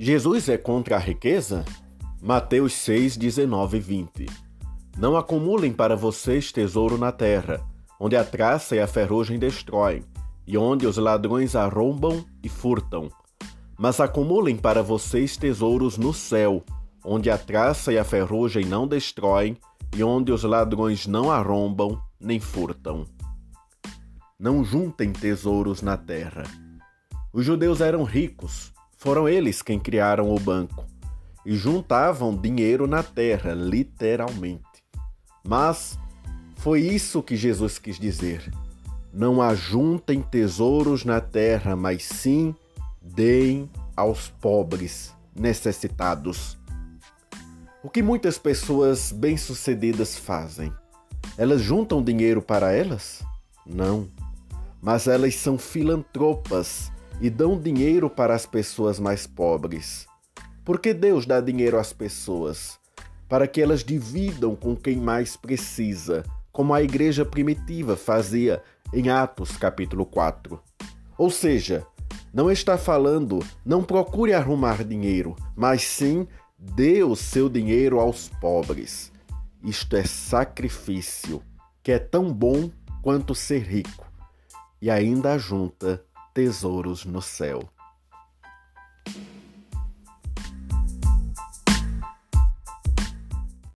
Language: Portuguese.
Jesus é contra a riqueza? Mateus 6, 19 e 20. Não acumulem para vocês tesouro na terra, onde a traça e a ferrugem destroem, e onde os ladrões arrombam e furtam. Mas acumulem para vocês tesouros no céu, onde a traça e a ferrugem não destroem, e onde os ladrões não arrombam nem furtam. Não juntem tesouros na terra. Os judeus eram ricos, foram eles quem criaram o banco e juntavam dinheiro na terra, literalmente. Mas foi isso que Jesus quis dizer. Não ajuntem tesouros na terra, mas sim deem aos pobres necessitados. O que muitas pessoas bem-sucedidas fazem? Elas juntam dinheiro para elas? Não. Mas elas são filantropas e dão dinheiro para as pessoas mais pobres. Por que Deus dá dinheiro às pessoas? Para que elas dividam com quem mais precisa, como a igreja primitiva fazia em Atos capítulo 4. Ou seja, não está falando não procure arrumar dinheiro, mas sim dê o seu dinheiro aos pobres. Isto é sacrifício, que é tão bom quanto ser rico, e ainda junta tesouros no céu.